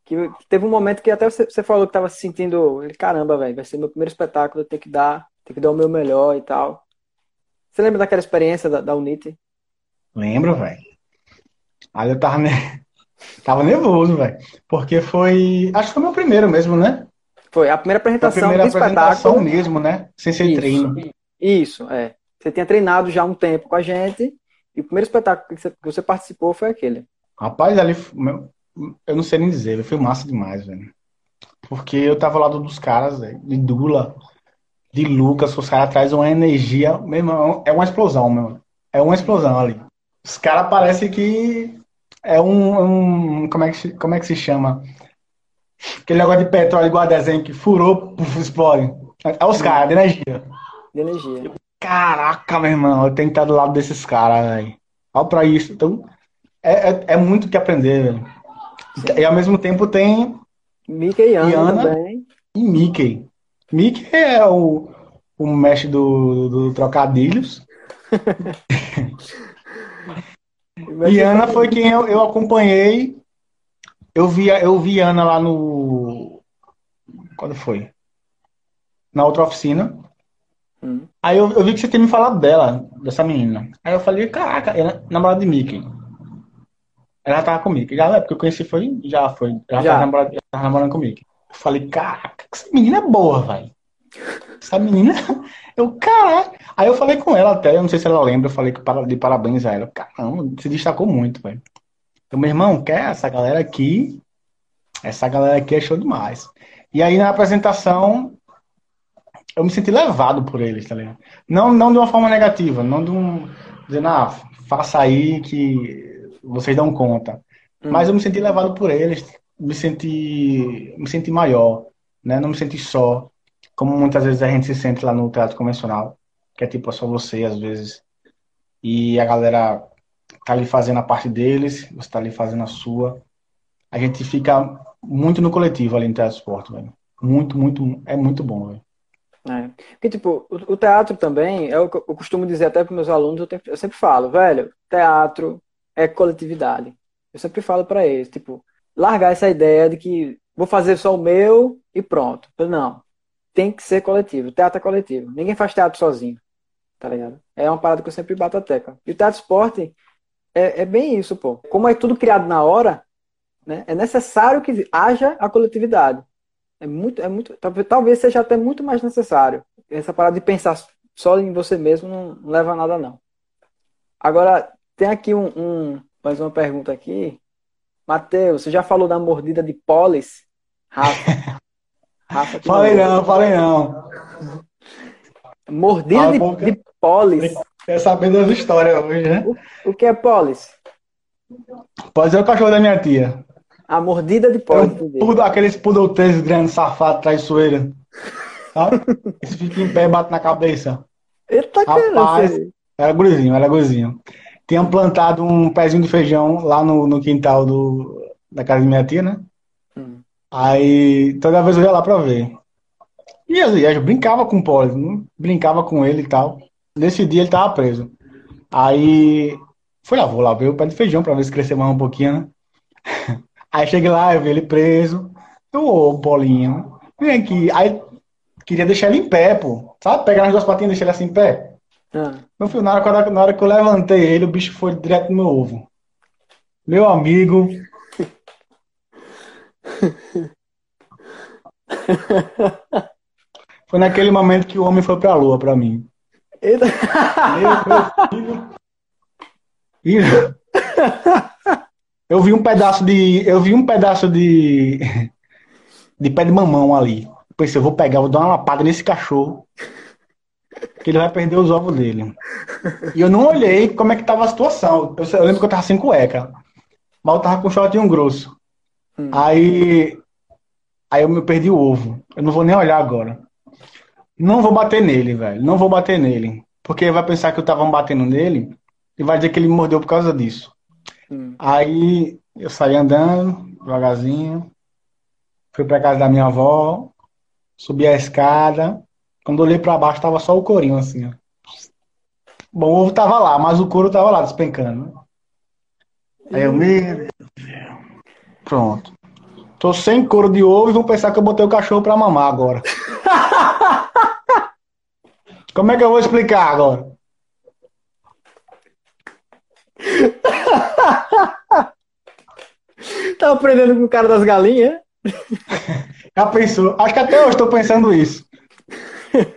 que teve um momento que até você, você falou que tava se sentindo, caramba, velho, vai ser meu primeiro espetáculo, eu tenho que dar, tenho que dar o meu melhor e tal. Você lembra daquela experiência da, da Unite? Lembro, velho. Aí eu tava, ne- tava nervoso, velho. Porque foi. Acho que foi meu primeiro mesmo, né? Foi a primeira Foi a apresentação primeira apresentação espetáculo. mesmo, né? Sem ser Isso. treino. Isso, é. Você tinha treinado já um tempo com a gente, e o primeiro espetáculo que você, que você participou foi aquele. Rapaz, ali, meu, eu não sei nem dizer, foi massa demais, velho. Porque eu tava ao lado dos caras, velho, de Dula, de Lucas, os caras trazem uma energia, meu irmão, é uma explosão, meu. É uma explosão ali. Os caras parecem que é um, um- como é que, se- como é que se chama? Aquele negócio de petróleo igual a desenho que furou, puf, explode. É os caras, de energia. De energia. Caraca, meu irmão, eu tenho que estar do lado desses caras, velho. Olha pra isso. Então, é, é, é muito o que aprender, velho. E ao mesmo tempo tem Mickey e Ana, E também. e Mickey. Mickey é o, o mestre do, do trocadilhos. E Ana foi quem eu, eu acompanhei. Eu vi, eu vi Ana lá no. Quando foi? Na outra oficina. Hum. Aí eu, eu vi que você tinha me falado dela, dessa menina. Aí eu falei, caraca, ela é namorada de Mickey. Ela tava com o Mickey. Já na época que eu conheci foi, já foi. Ela Já. tava namorando, já tava namorando com o Mickey. Eu falei, caraca, essa menina é boa, velho. Essa menina, eu, caraca. Aí eu falei com ela até, eu não sei se ela lembra, eu falei que para- de parabéns a ela. Caramba, se destacou muito, velho. Então, meu irmão, quer essa galera aqui? Essa galera aqui é show demais. E aí na apresentação, eu me senti levado por eles, tá ligado? Não, não de uma forma negativa, não de um. Dizendo, ah, faça aí que vocês dão conta. Hum. Mas eu me senti levado por eles, me senti, me senti maior, né? Não me senti só, como muitas vezes a gente se sente lá no teatro convencional, que é tipo é só você às vezes, e a galera tá ali fazendo a parte deles, você tá ali fazendo a sua. A gente fica muito no coletivo ali no Teatro Esporte, velho. Muito, muito, é muito bom, velho. É. Porque, tipo, o, teatro também, é o eu costumo dizer até para meus alunos, eu, eu sempre falo, velho, teatro é coletividade. Eu sempre falo para eles, tipo, largar essa ideia de que vou fazer só o meu e pronto. Não, tem que ser coletivo. Teatro é coletivo. Ninguém faz teatro sozinho, tá ligado? É uma parada que eu sempre bato a tecla. E o teatro esporte é, é bem isso, pô. Como é tudo criado na hora, né, é necessário que haja a coletividade. É muito, é muito, talvez, seja até muito mais necessário. Essa parada de pensar só em você mesmo não, não leva a nada, não. Agora, tem aqui um, um- mais uma pergunta aqui. Matheus, você já falou da mordida de Polis? Rafa. Rafa Falei mandou. não, falei não. Mordida Cala a de, de Polis. Quer saber das histórias hoje, né? O que é Polis? Pode ser o cachorro da minha tia. A mordida de É entendi. poodle, aqueles poodle três grandes, safado, traiçoeira. Sabe? Esse fica em pé e bate na cabeça. Eita, Rapaz. cara. Era gurizinho, era gurizinho. Tinham plantado um pezinho de feijão lá no, no quintal do, da casa de minha tia, né? Hum. Aí toda vez eu ia lá pra ver. E eu, eu brincava com o Poli, né? brincava com ele e tal. Nesse dia ele tava preso. Aí fui lá, vou lá ver o pé de feijão pra ver se cresceu mais um pouquinho, né? Aí cheguei lá, eu vi ele preso. Eu, ô, Paulinho, vem aqui. Aí queria deixar ele em pé, pô. Sabe? Pegar nas duas patinhas e deixar ele assim em pé. Ah, Meu filho, na hora, que eu- na hora que eu levantei ele, o bicho foi direto no meu ovo. Meu amigo. Foi naquele momento que o homem foi pra lua pra mim. Eita. Meu, meu filho. Ih, Eu vi um pedaço de. Eu vi um pedaço de. De pé de mamão ali. Pensei, eu vou pegar, vou dar uma lapada nesse cachorro. Que ele vai perder os ovos dele. E eu não olhei como é que tava a situação. Eu, eu lembro que eu tava sem cueca. Mas eu tava com shortinho grosso. Hum. Aí. Aí eu me perdi o ovo. Eu não vou nem olhar agora. Não vou bater nele, velho. Não vou bater nele. porque vai pensar que eu tava batendo nele e vai dizer que ele me mordeu por causa disso. Hum. Aí eu saí andando, devagarzinho, fui pra casa da minha avó, subi a escada. Quando olhei pra baixo, tava só o corinho, assim, ó. Bom, o ovo tava lá, mas o couro tava lá, despencando. né? Aí eu, meu Deus do céu. Pronto. Tô sem couro de ovo e vão pensar que eu botei o cachorro pra mamar agora. Como é que eu vou explicar agora? Tá aprendendo com o cara das galinhas? Já pensou? Acho que até hoje estou pensando isso.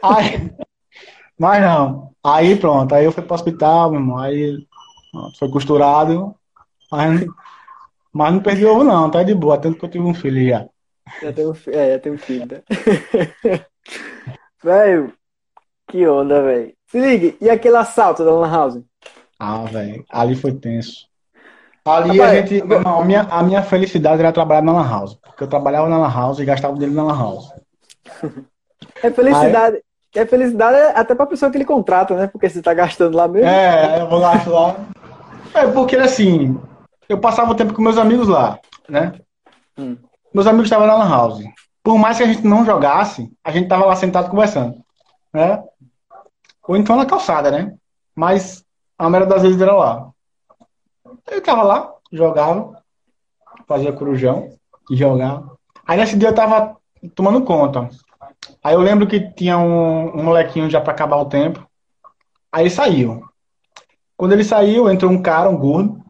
Aí, mas não. Aí pronto, aí eu fui para o hospital, meu irmão. Aí foi costurado. Mas, mas não perdi ovo, não, tá de boa, tanto que eu tive um filho já. Já tem um, é, já tem um filho, né? Velho, que onda, velho. Se ligue, e aquele assalto da Lan House? Ah, velho, ali foi tenso. Ali Rapaz, a gente. Não, a minha, a minha felicidade era trabalhar na Lan House. Porque eu trabalhava na Lan House e gastava dinheiro na Lan House. É felicidade. É felicidade até pra pessoa que ele contrata, né? Porque você tá gastando lá mesmo. É, eu vou lá, lá. É porque assim, eu passava o tempo com meus amigos lá, né? Hum. Meus amigos estavam na Lan House. Por mais que a gente não jogasse, a gente tava lá sentado conversando, né? Ou então na calçada, né? Mas a maioria das vezes era lá. Eu tava lá, jogava, fazia corujão e jogava. Aí nesse dia eu tava tomando conta. Aí eu lembro que tinha um, um molequinho já pra acabar o tempo. Aí ele saiu. Quando ele saiu, entrou um cara, um gordo,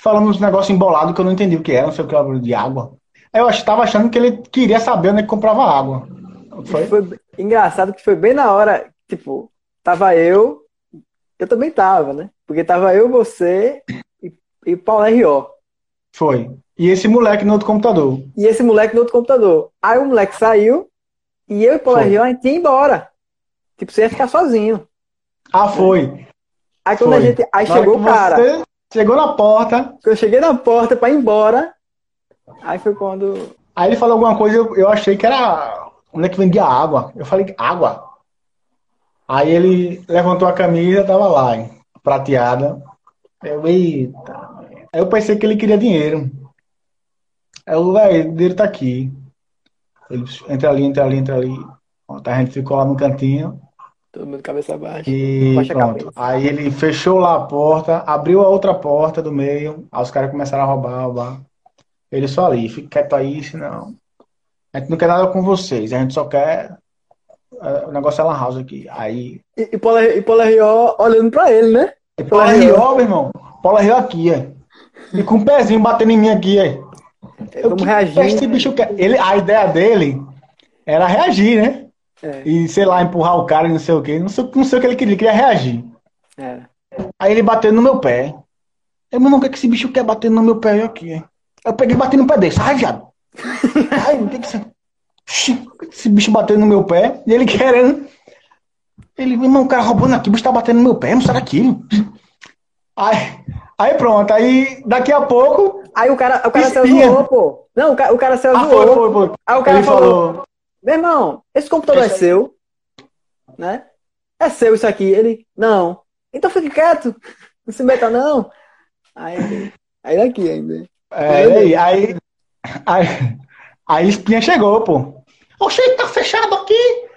falando uns negócios embolados que eu não entendi o que era, não sei o que era de água. Aí eu estava achando que ele queria saber onde é que comprava água. Foi? Foi engraçado que foi bem na hora, tipo, tava eu, eu também tava, né? Porque tava eu, você e, e Paulo R.O. Foi. E esse moleque no outro computador. E esse moleque no outro computador. Aí o moleque saiu e eu e Paulo Foi. R.O. a gente ia embora. Tipo, você ia ficar sozinho. Ah, foi. Aí quando Foi. a gente. Aí Na chegou o cara. Chegou na porta, Quando eu cheguei na porta pra ir embora, aí foi quando. aí ele falou alguma coisa, eu, eu achei que era onde é que vendia água. Eu falei, água? Aí ele levantou a camisa, tava lá, hein, prateada. Eu, eita. Aí eu pensei que ele queria dinheiro. Aí eu, velho, o dinheiro tá aqui. Ele entra ali, entra ali, entra ali. Pronto, a gente ficou lá no cantinho. Todo mundo cabeça baixa. E Baixa pronto. Aí ele fechou lá a porta, abriu a outra porta do meio. Aí os caras começaram a roubar, roubar. Ele só ali, fica quieto aí, senão. A gente não quer nada com vocês, a gente só quer. é, O negócio é lan house aqui. Aí. E, e Paulo e R.O. olhando pra ele, né? E Paula Rio, meu irmão. Paula Rio aqui, é. E com o pezinho batendo em mim aqui, é. Eu, Vamos reagir. esse bicho quer? Ele, a ideia dele era reagir, né? É, E, sei lá, empurrar o cara e não sei o quê. Não sei, não sei o que ele queria, ele queria reagir. é. Aí ele bateu no meu pé. Eu, meu irmão, o que, é que esse bicho quer bater no meu pé Eu aqui? hein? Eu peguei e bati no pé dele. Sai, viado. Ai, o que que você... Esse bicho batendo no meu pé? E ele querendo... Ele, meu irmão, o cara roubando aqui, o bicho tá batendo no meu pé, não sai daqui. Aí, aí pronto, aí daqui a pouco... Aí o cara, o cara se zoou, pô. Não, o cara, o cara se Ah, foi, foi, foi. Aí o cara Ele falou, falou... meu irmão, esse computador é Esse aí- seu, né? É seu isso aqui. Ele, não. Então fique quieto. Não se meta, não. Aí, aí daqui ainda. É, aí, aí, aí, aí Espinha chegou, pô. Oxe, tá fechado aqui.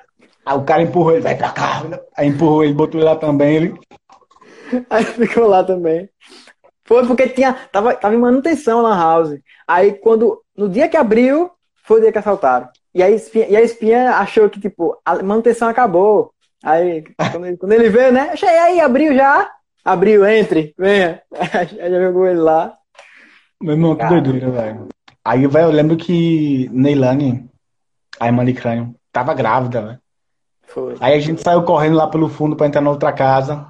Aí o cara empurrou ele, vai pra cá. Aí empurrou ele, botou ele lá também. Ele, Aí ficou lá também. Foi porque tinha, tava, tava em manutenção na house. Aí quando, no dia que abriu, foi o dia que assaltaram. E aí, espinha, e a espinha achou que, tipo, a manutenção acabou. Aí, quando ele, quando ele veio, né? Achei aí, abriu já. Abriu, entre, venha. Aí já jogou ele lá. Meu irmão, que Cara. doideira, velho. Aí, velho, eu lembro que Neilane, a irmã de crânio, tava grávida, velho. Aí a gente saiu correndo lá pelo fundo pra entrar na outra casa.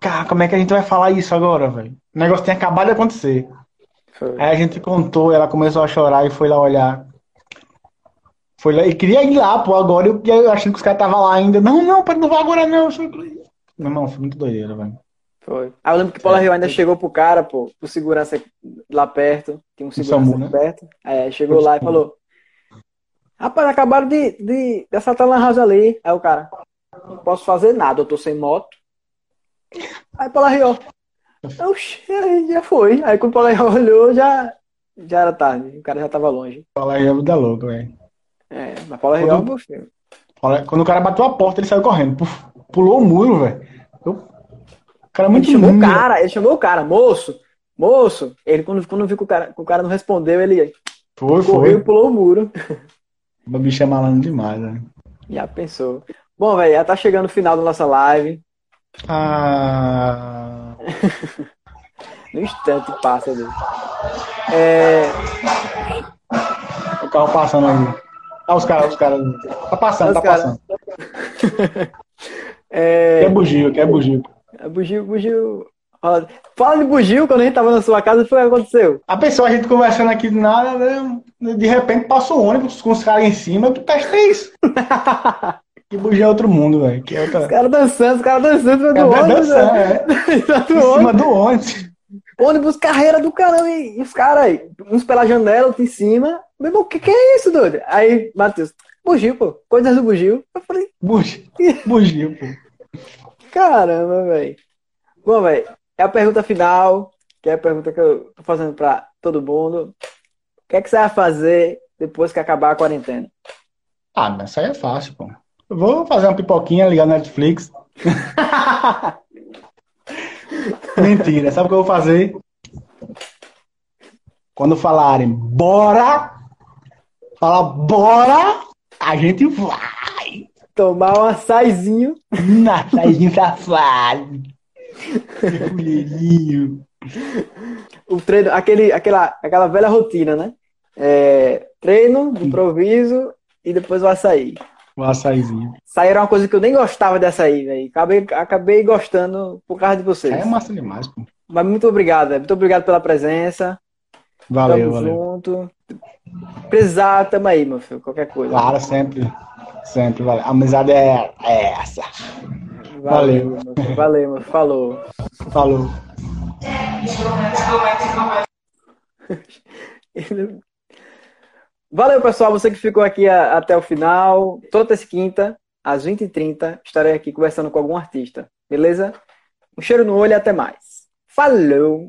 Cara, como é que a gente vai falar isso agora, velho? O negócio tinha acabado de acontecer. Foi. Aí a gente contou, ela começou a chorar e foi lá olhar. Foi lá, e queria ir lá, pô, agora eu, eu achando que os caras estavam lá ainda. Não, não, não vai agora não. Meu irmão, foi muito doideira, velho. Foi. Aí eu lembro que Paula Rio ainda chegou pro cara, pô, pro segurança lá perto. Tinha um segurança SAMU, né? perto. É, chegou lá e falou: Rapaz, acabaram de, de, de assaltar na house ali. Aí o cara, não posso fazer nada, eu tô sem moto. Aí Paulo Arriol, oxe, aí já foi. Aí quando o Paulo Arriol olhou, já, já era tarde, o cara já tava longe. Paulo Arriol da louco, velho. É, mas Paulo Arriol, Quando- meu filho. Quando o cara bateu a porta, ele saiu correndo. Pulou o muro, velho. Eu- O cara é Ele muito chamou o cara, ele chamou o cara, moço, moço. Ele, quando, quando viu que o, cara, que o cara não respondeu, ele Foi, correu e pulou o muro. O bicho é malandro demais, velho. Já pensou. Bom, velho, já tá chegando o final da nossa live. Ah, No instante passa dele. É, o carro passando aí. Ah, os caras, os caras. Tá passando, tá passando. é, Quer bugio, quer bugio. bugio, bugio. Fala, fala de bugio quando a gente tava na sua casa, foi o que aconteceu. A pessoa, a gente conversando aqui do nada, né, de repente passa o ônibus com os caras em cima, tu testa isso. Que bugio é outro mundo, velho. Que é outra. Os caras dançando, os caras dançando em cima É do ônibus. dançando, né? é. Em cima do Em ônibus. cima do ônibus. Ônibus, carreira do caramba. E, e os caras aí, uns pela janela, outros em cima. Meu irmão, o que, que é isso, doido? Aí, Matheus, bugio, pô. Coisas do bugio. Eu falei, Bugio, bugio, pô. caramba, velho. Bom, velho, é a pergunta final, que é a pergunta que eu tô fazendo pra todo mundo. O que é que você vai fazer depois que acabar a quarentena? Ah, mas isso aí é fácil, pô. Vou fazer uma pipoquinha, ligar no Netflix. Mentira, sabe o que eu vou fazer? Quando falarem bora, falar bora, a gente vai. Tomar um açaizinho. Natalzinho safado. Mulherinho. O treino, aquele, aquela, aquela velha rotina, né? É, treino, improviso e depois o açaí. O açaizinho. Açaí era uma coisa que eu nem gostava de açaí, velho. Acabei, acabei gostando por causa de vocês. É massa demais, pô. Mas muito obrigado, muito obrigado pela presença. Valeu, Tamo valeu. junto. Precisar, tamo aí, meu filho. Qualquer coisa. Claro, sempre. Sempre, valeu. A amizade é, é essa. valeu. meu filho. Valeu, meu filho. Falou. Falou. Valeu, pessoal. Você que ficou aqui a- até o final. Toda quinta, às 20h30, estarei aqui conversando com algum artista. Beleza? Um cheiro no olho e até mais. Falou!